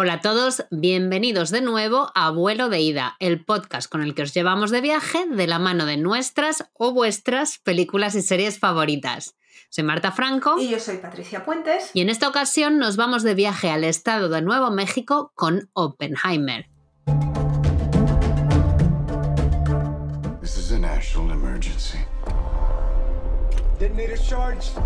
Hola a todos, bienvenidos de nuevo a Vuelo de Ida, el podcast con el que os llevamos de viaje de la mano de nuestras o vuestras películas y series favoritas. Soy Marta Franco. Y yo soy Patricia Puentes. Y en esta ocasión nos vamos de viaje al estado de Nuevo México con Oppenheimer. This is a national emergency. Detonator charged.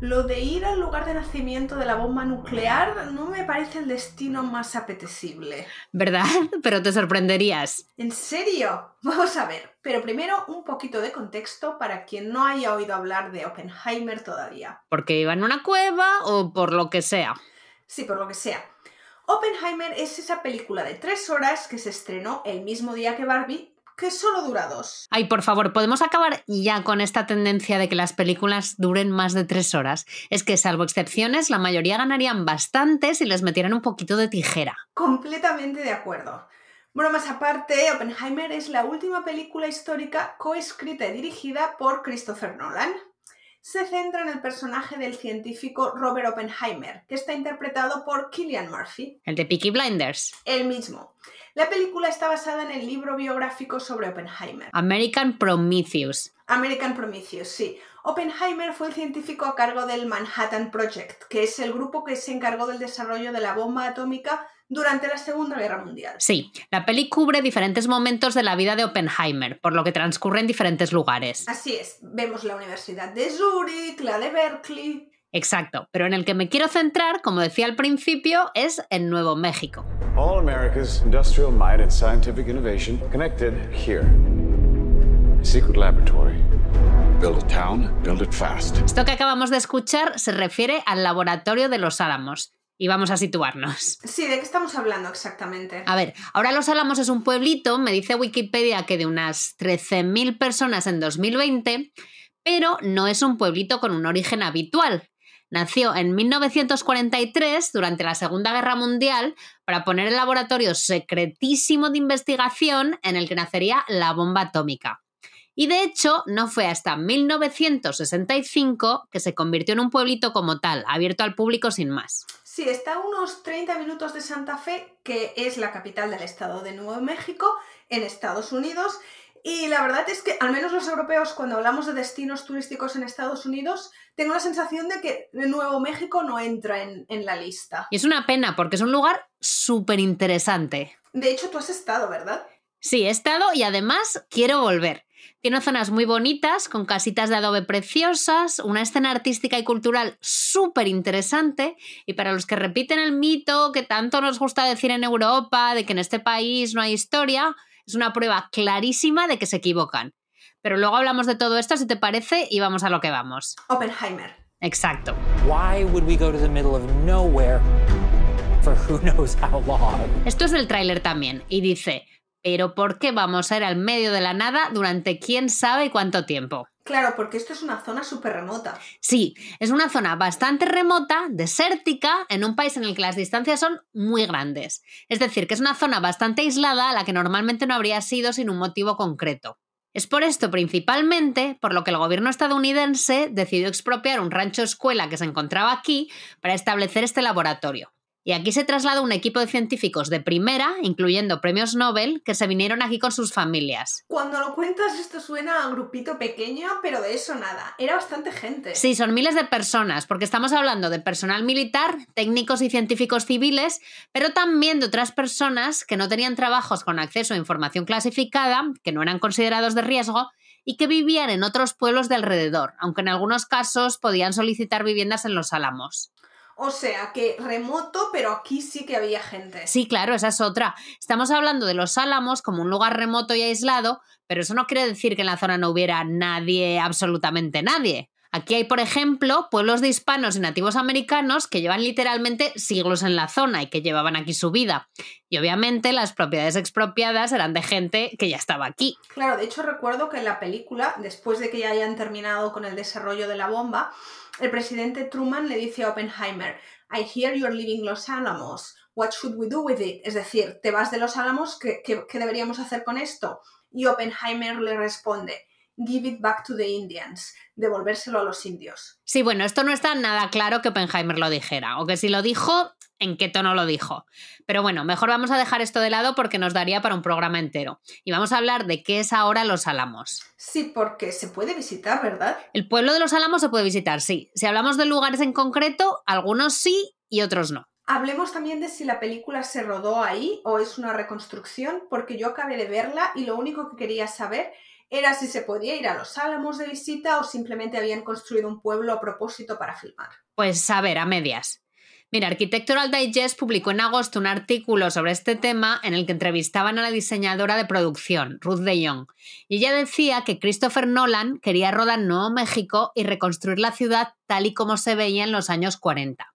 Lo de ir al lugar de nacimiento de la bomba nuclear no me parece el destino más apetecible. ¿Verdad? Pero te sorprenderías. ¿En serio? Vamos a ver. Pero primero un poquito de contexto para quien no haya oído hablar de Oppenheimer todavía. ¿Porque iba en una cueva o por lo que sea? Sí, por lo que sea. Oppenheimer es esa película de tres horas que se estrenó el mismo día que Barbie que solo dura dos. Ay, por favor, ¿podemos acabar ya con esta tendencia de que las películas duren más de tres horas? Es que, salvo excepciones, la mayoría ganarían bastante si les metieran un poquito de tijera. Completamente de acuerdo. Bueno, más aparte, Oppenheimer es la última película histórica coescrita y dirigida por Christopher Nolan. Se centra en el personaje del científico Robert Oppenheimer, que está interpretado por Killian Murphy. El de Peaky Blinders. El mismo. La película está basada en el libro biográfico sobre Oppenheimer. American Prometheus. American Prometheus, sí. Oppenheimer fue el científico a cargo del Manhattan Project, que es el grupo que se encargó del desarrollo de la bomba atómica durante la Segunda Guerra Mundial. Sí, la peli cubre diferentes momentos de la vida de Oppenheimer, por lo que transcurre en diferentes lugares. Así es, vemos la Universidad de Zurich, la de Berkeley, Exacto, pero en el que me quiero centrar, como decía al principio, es en Nuevo México. All America's industrial might and scientific innovation connected here. Secret laboratory. Build a town, build it fast. Esto que acabamos de escuchar se refiere al laboratorio de los Álamos. Y vamos a situarnos. Sí, ¿de qué estamos hablando exactamente? A ver, ahora Los Álamos es un pueblito, me dice Wikipedia que de unas 13.000 personas en 2020, pero no es un pueblito con un origen habitual. Nació en 1943, durante la Segunda Guerra Mundial, para poner el laboratorio secretísimo de investigación en el que nacería la bomba atómica. Y de hecho, no fue hasta 1965 que se convirtió en un pueblito como tal, abierto al público sin más. Sí, está a unos 30 minutos de Santa Fe, que es la capital del estado de Nuevo México, en Estados Unidos. Y la verdad es que, al menos los europeos, cuando hablamos de destinos turísticos en Estados Unidos, tengo la sensación de que Nuevo México no entra en, en la lista. Y es una pena, porque es un lugar súper interesante. De hecho, tú has estado, ¿verdad? Sí, he estado y además quiero volver. Tiene zonas muy bonitas, con casitas de adobe preciosas, una escena artística y cultural súper interesante, y para los que repiten el mito que tanto nos gusta decir en Europa, de que en este país no hay historia, es una prueba clarísima de que se equivocan. Pero luego hablamos de todo esto, si te parece, y vamos a lo que vamos. Oppenheimer. Exacto. Why would we go to the middle of nowhere for who knows how long? Esto es del tráiler también, y dice, pero ¿por qué vamos a ir al medio de la nada durante quién sabe cuánto tiempo? Claro, porque esto es una zona súper remota. Sí, es una zona bastante remota, desértica, en un país en el que las distancias son muy grandes. Es decir, que es una zona bastante aislada a la que normalmente no habría sido sin un motivo concreto. Es por esto principalmente por lo que el gobierno estadounidense decidió expropiar un rancho escuela que se encontraba aquí para establecer este laboratorio. Y aquí se traslada un equipo de científicos de primera, incluyendo premios Nobel, que se vinieron aquí con sus familias. Cuando lo cuentas esto suena a grupito pequeño, pero de eso nada. Era bastante gente. Sí, son miles de personas, porque estamos hablando de personal militar, técnicos y científicos civiles, pero también de otras personas que no tenían trabajos con acceso a información clasificada, que no eran considerados de riesgo y que vivían en otros pueblos de alrededor, aunque en algunos casos podían solicitar viviendas en los álamos. O sea, que remoto, pero aquí sí que había gente. Sí, claro, esa es otra. Estamos hablando de los Álamos como un lugar remoto y aislado, pero eso no quiere decir que en la zona no hubiera nadie, absolutamente nadie. Aquí hay, por ejemplo, pueblos de hispanos y nativos americanos que llevan literalmente siglos en la zona y que llevaban aquí su vida. Y obviamente las propiedades expropiadas eran de gente que ya estaba aquí. Claro, de hecho recuerdo que en la película, después de que ya hayan terminado con el desarrollo de la bomba, el presidente Truman le dice a Oppenheimer, I hear you're leaving Los Álamos. What should we do with it? Es decir, te vas de Los Álamos, ¿qué, qué, qué deberíamos hacer con esto? Y Oppenheimer le responde, Give it back to the Indians, devolvérselo a los indios. Sí, bueno, esto no está nada claro que Oppenheimer lo dijera, o que si lo dijo, en qué tono lo dijo. Pero bueno, mejor vamos a dejar esto de lado porque nos daría para un programa entero. Y vamos a hablar de qué es ahora Los Álamos. Sí, porque se puede visitar, ¿verdad? El pueblo de Los Álamos se puede visitar, sí. Si hablamos de lugares en concreto, algunos sí y otros no. Hablemos también de si la película se rodó ahí o es una reconstrucción, porque yo acabé de verla y lo único que quería saber era si se podía ir a los Álamos de visita o simplemente habían construido un pueblo a propósito para filmar. Pues a ver, a medias. Mira, Architectural Digest publicó en agosto un artículo sobre este tema en el que entrevistaban a la diseñadora de producción, Ruth de Jong, y ella decía que Christopher Nolan quería rodar Nuevo México y reconstruir la ciudad tal y como se veía en los años 40.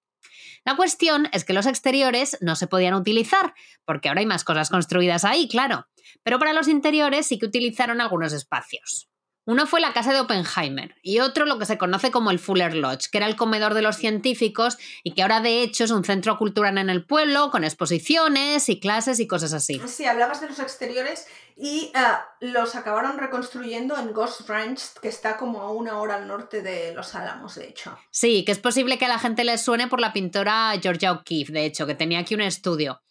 La cuestión es que los exteriores no se podían utilizar, porque ahora hay más cosas construidas ahí, claro, pero para los interiores sí que utilizaron algunos espacios. Uno fue la casa de Oppenheimer y otro lo que se conoce como el Fuller Lodge, que era el comedor de los científicos y que ahora de hecho es un centro cultural en el pueblo con exposiciones y clases y cosas así. Sí, hablabas de los exteriores y uh, los acabaron reconstruyendo en Ghost Ranch, que está como a una hora al norte de Los Álamos, de hecho. Sí, que es posible que a la gente les suene por la pintora Georgia O'Keeffe, de hecho, que tenía aquí un estudio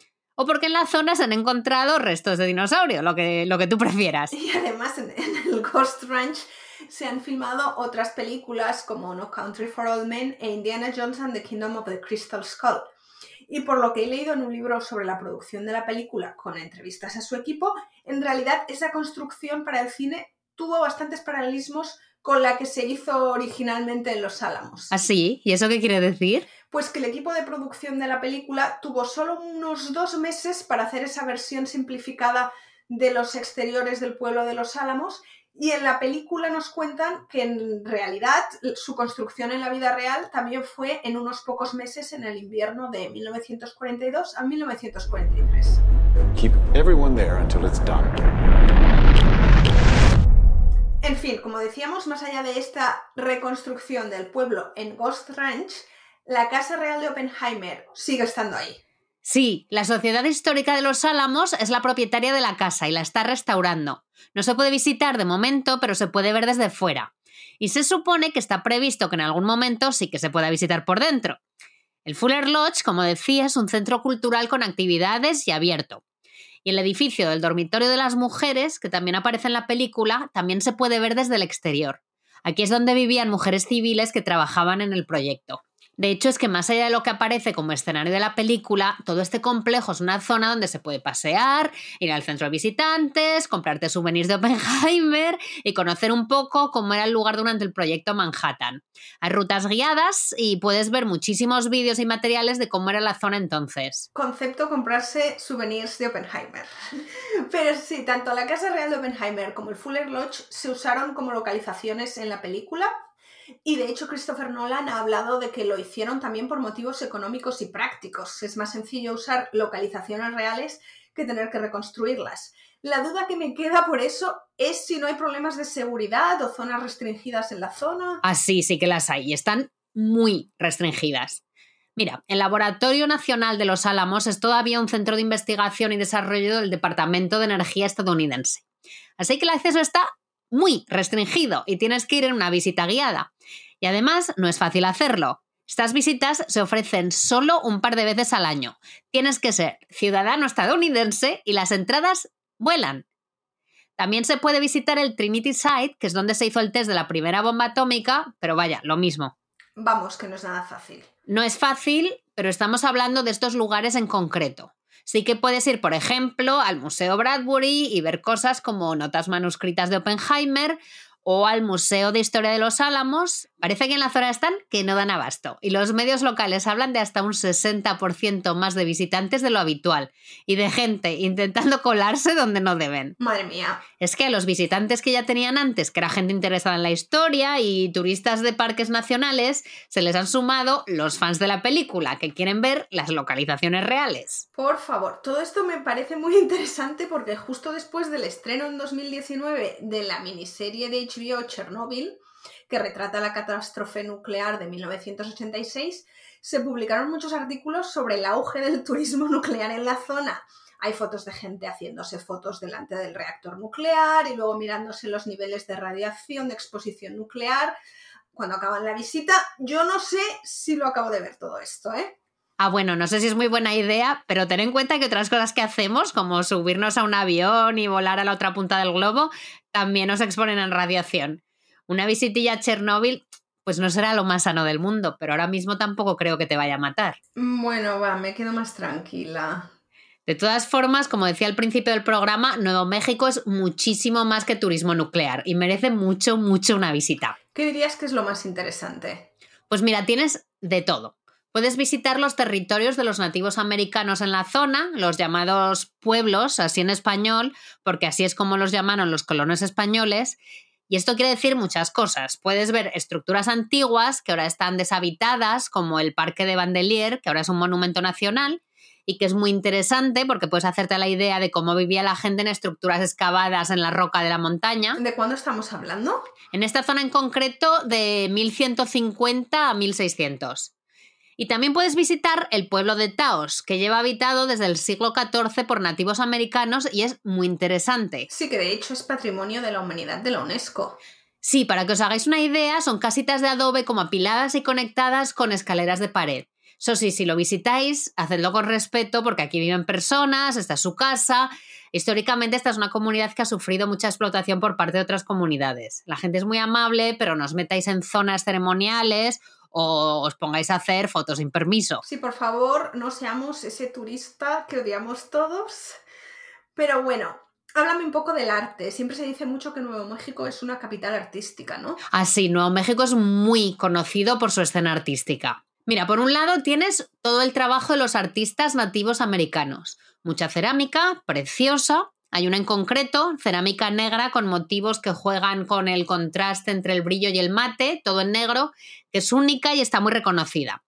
o porque en la zona se han encontrado restos de dinosaurio, lo que, lo que tú prefieras. Y además en, el Ghost Ranch se han filmado otras películas como No Country for Old Men e Indiana Jones and the Kingdom of the Crystal Skull. Y por lo que he leído en un libro sobre la producción de la película con entrevistas a su equipo, en realidad esa construcción para el cine tuvo bastantes paralelismos con la que se hizo originalmente en Los Álamos. ¿Ah, sí? ¿Y eso qué quiere decir? Pues que el equipo de producción de la película tuvo solo unos dos meses para hacer esa versión simplificada de los exteriores del pueblo de Los Álamos y en la película nos cuentan que en realidad su construcción en la vida real también fue en unos pocos meses en el invierno de 1942 a 1943. Keep everyone there until it's done. En fin, como decíamos, más allá de esta reconstrucción del pueblo en Ghost Ranch, la Casa Real de Oppenheimer sigue estando ahí. Sí, la Sociedad Histórica de los Álamos es la propietaria de la casa y la está restaurando. No se puede visitar de momento, pero se puede ver desde fuera. Y se supone que está previsto que en algún momento sí que se pueda visitar por dentro. El Fuller Lodge, como decía, es un centro cultural con actividades y abierto. Y el edificio del dormitorio de las mujeres, que también aparece en la película, también se puede ver desde el exterior. Aquí es donde vivían mujeres civiles que trabajaban en el proyecto. De hecho, es que más allá de lo que aparece como escenario de la película, todo este complejo es una zona donde se puede pasear, ir al centro de visitantes, comprarte souvenirs de Oppenheimer y conocer un poco cómo era el lugar durante el proyecto Manhattan. Hay rutas guiadas y puedes ver muchísimos vídeos y materiales de cómo era la zona entonces. Concepto comprarse souvenirs de Oppenheimer. Pero sí, tanto la Casa Real de Oppenheimer como el Fuller Lodge se usaron como localizaciones en la película y de hecho Christopher Nolan ha hablado de que lo hicieron también por motivos económicos y prácticos. Es más sencillo usar localizaciones reales que tener que reconstruirlas. La duda que me queda por eso es si no hay problemas de seguridad o zonas restringidas en la zona. Ah, sí, sí que las hay y están muy restringidas. Mira, el Laboratorio Nacional de los Álamos es todavía un centro de investigación y desarrollo del Departamento de Energía estadounidense. Así que el acceso está muy restringido y tienes que ir en una visita guiada. Y además no es fácil hacerlo. Estas visitas se ofrecen solo un par de veces al año. Tienes que ser ciudadano estadounidense y las entradas vuelan. También se puede visitar el Trinity Site, que es donde se hizo el test de la primera bomba atómica, pero vaya, lo mismo. Vamos, que no es nada fácil. No es fácil, pero estamos hablando de estos lugares en concreto. Sí que puedes ir, por ejemplo, al Museo Bradbury y ver cosas como notas manuscritas de Oppenheimer o al Museo de Historia de los Álamos, parece que en la zona están que no dan abasto. Y los medios locales hablan de hasta un 60% más de visitantes de lo habitual y de gente intentando colarse donde no deben. Madre mía. Es que a los visitantes que ya tenían antes, que era gente interesada en la historia y turistas de parques nacionales, se les han sumado los fans de la película que quieren ver las localizaciones reales. Por favor, todo esto me parece muy interesante porque justo después del estreno en 2019 de la miniserie de HBO Chernobyl, que retrata la catástrofe nuclear de 1986, se publicaron muchos artículos sobre el auge del turismo nuclear en la zona. Hay fotos de gente haciéndose fotos delante del reactor nuclear y luego mirándose los niveles de radiación, de exposición nuclear. Cuando acaban la visita, yo no sé si lo acabo de ver todo esto, ¿eh? Ah, bueno, no sé si es muy buena idea, pero ten en cuenta que otras cosas que hacemos, como subirnos a un avión y volar a la otra punta del globo, también nos exponen en radiación. Una visitilla a Chernóbil, pues no será lo más sano del mundo, pero ahora mismo tampoco creo que te vaya a matar. Bueno, va, me quedo más tranquila. De todas formas, como decía al principio del programa, Nuevo México es muchísimo más que turismo nuclear y merece mucho, mucho una visita. ¿Qué dirías que es lo más interesante? Pues mira, tienes de todo. Puedes visitar los territorios de los nativos americanos en la zona, los llamados pueblos, así en español, porque así es como los llamaron los colonos españoles. Y esto quiere decir muchas cosas. Puedes ver estructuras antiguas que ahora están deshabitadas, como el Parque de Bandelier, que ahora es un monumento nacional, y que es muy interesante porque puedes hacerte la idea de cómo vivía la gente en estructuras excavadas en la roca de la montaña. ¿De cuándo estamos hablando? En esta zona en concreto de 1150 a 1600. Y también puedes visitar el pueblo de Taos, que lleva habitado desde el siglo XIV por nativos americanos y es muy interesante. Sí, que de hecho es patrimonio de la humanidad de la UNESCO. Sí, para que os hagáis una idea, son casitas de adobe como apiladas y conectadas con escaleras de pared. Eso sí, si lo visitáis, hacedlo con respeto porque aquí viven personas, esta es su casa. Históricamente esta es una comunidad que ha sufrido mucha explotación por parte de otras comunidades. La gente es muy amable, pero no os metáis en zonas ceremoniales o os pongáis a hacer fotos sin permiso. Sí, por favor, no seamos ese turista que odiamos todos. Pero bueno, háblame un poco del arte. Siempre se dice mucho que Nuevo México es una capital artística, ¿no? Ah, sí, Nuevo México es muy conocido por su escena artística. Mira, por un lado tienes todo el trabajo de los artistas nativos americanos. Mucha cerámica, preciosa, hay una en concreto, cerámica negra con motivos que juegan con el contraste entre el brillo y el mate, todo en negro, que es única y está muy reconocida.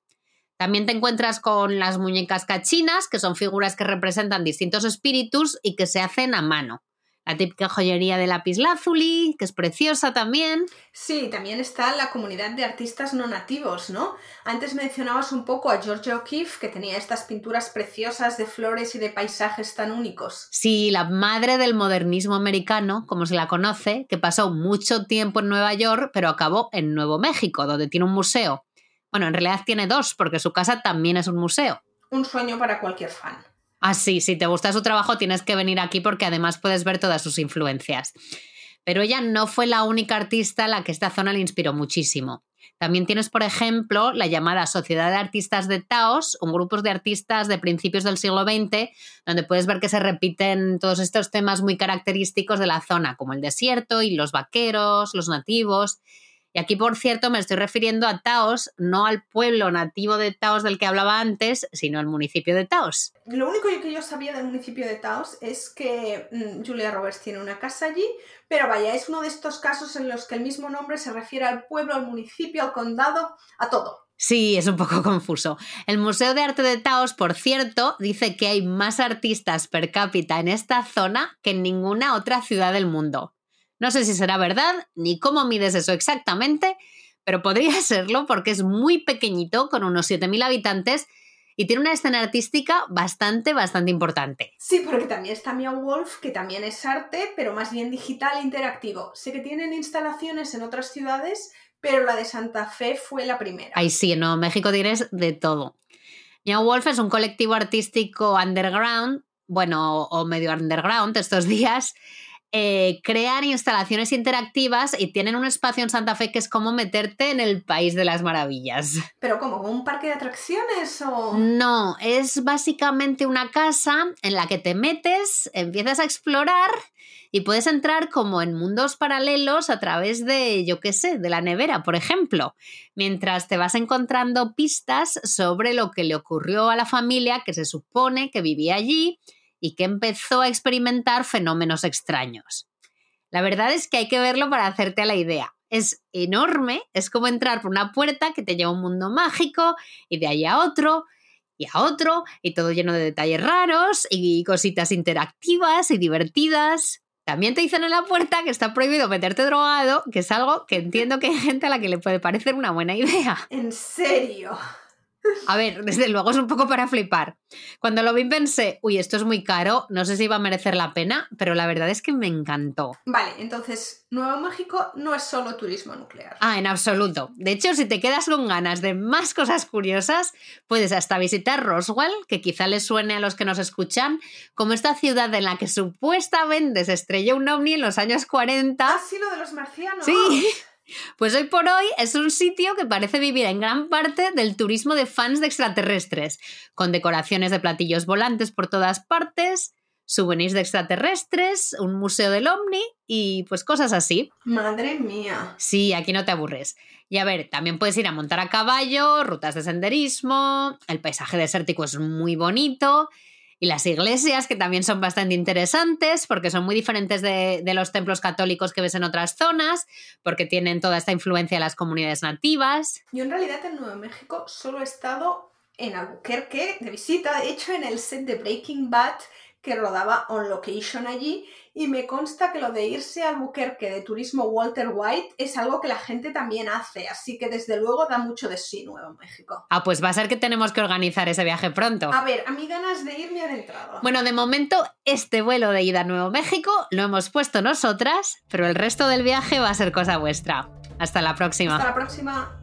También te encuentras con las muñecas cachinas, que son figuras que representan distintos espíritus y que se hacen a mano la típica joyería de lapislázuli, que es preciosa también. Sí, también está la comunidad de artistas no nativos, ¿no? Antes mencionabas un poco a Georgia O'Keeffe, que tenía estas pinturas preciosas de flores y de paisajes tan únicos. Sí, la madre del modernismo americano, como se la conoce, que pasó mucho tiempo en Nueva York, pero acabó en Nuevo México, donde tiene un museo. Bueno, en realidad tiene dos, porque su casa también es un museo. Un sueño para cualquier fan. Ah, sí, si te gusta su trabajo tienes que venir aquí porque además puedes ver todas sus influencias. Pero ella no fue la única artista a la que esta zona le inspiró muchísimo. También tienes, por ejemplo, la llamada Sociedad de Artistas de Taos, un grupo de artistas de principios del siglo XX, donde puedes ver que se repiten todos estos temas muy característicos de la zona, como el desierto y los vaqueros, los nativos. Y aquí, por cierto, me estoy refiriendo a Taos, no al pueblo nativo de Taos del que hablaba antes, sino al municipio de Taos. Lo único que yo sabía del municipio de Taos es que mm, Julia Roberts tiene una casa allí, pero vaya, es uno de estos casos en los que el mismo nombre se refiere al pueblo, al municipio, al condado, a todo. Sí, es un poco confuso. El Museo de Arte de Taos, por cierto, dice que hay más artistas per cápita en esta zona que en ninguna otra ciudad del mundo. No sé si será verdad ni cómo mides eso exactamente, pero podría serlo porque es muy pequeñito, con unos 7.000 habitantes, y tiene una escena artística bastante, bastante importante. Sí, porque también está Mia Wolf, que también es arte, pero más bien digital e interactivo. Sé que tienen instalaciones en otras ciudades, pero la de Santa Fe fue la primera. Ahí sí, en Nuevo México tienes de todo. Mia Wolf es un colectivo artístico underground, bueno, o medio underground estos días, eh, crean instalaciones interactivas y tienen un espacio en Santa Fe que es como meterte en el país de las maravillas. ¿Pero como un parque de atracciones o...? No, es básicamente una casa en la que te metes, empiezas a explorar y puedes entrar como en mundos paralelos a través de, yo qué sé, de la nevera, por ejemplo, mientras te vas encontrando pistas sobre lo que le ocurrió a la familia que se supone que vivía allí y que empezó a experimentar fenómenos extraños. La verdad es que hay que verlo para hacerte la idea. Es enorme, es como entrar por una puerta que te lleva a un mundo mágico y de ahí a otro y a otro y todo lleno de detalles raros y cositas interactivas y divertidas. También te dicen en la puerta que está prohibido meterte drogado, que es algo que entiendo que hay gente a la que le puede parecer una buena idea. ¿En serio? A ver, desde luego es un poco para flipar. Cuando lo vi pensé, uy, esto es muy caro, no sé si iba a merecer la pena, pero la verdad es que me encantó. Vale, entonces Nuevo México no es solo turismo nuclear. Ah, en absoluto. De hecho, si te quedas con ganas de más cosas curiosas, puedes hasta visitar Roswell, que quizá les suene a los que nos escuchan, como esta ciudad en la que supuestamente se estrelló un ovni en los años 40. Ah, sí, lo de los marcianos. Sí. Pues hoy por hoy es un sitio que parece vivir en gran parte del turismo de fans de extraterrestres, con decoraciones de platillos volantes por todas partes, souvenirs de extraterrestres, un museo del ovni y pues cosas así. Madre mía. Sí, aquí no te aburres. Y a ver, también puedes ir a montar a caballo, rutas de senderismo, el paisaje desértico es muy bonito y las iglesias, que también son bastante interesantes, porque son muy diferentes de, los templos católicos que ves en otras zonas, porque tienen toda esta influencia de las comunidades nativas. Yo en realidad en Nuevo México solo he estado en Albuquerque de visita, de hecho en el set de Breaking Bad que rodaba on location allí y me consta que lo de irse a Albuquerque de turismo Walter White es algo que la gente también hace, así que desde luego da mucho de sí Nuevo México. Ah, pues va a ser que tenemos que organizar ese viaje pronto. A ver, a mí ganas de ir me han entrado. Bueno, de momento este vuelo de ida a Nuevo México lo hemos puesto nosotras, pero el resto del viaje va a ser cosa vuestra. Hasta la próxima. Hasta la próxima.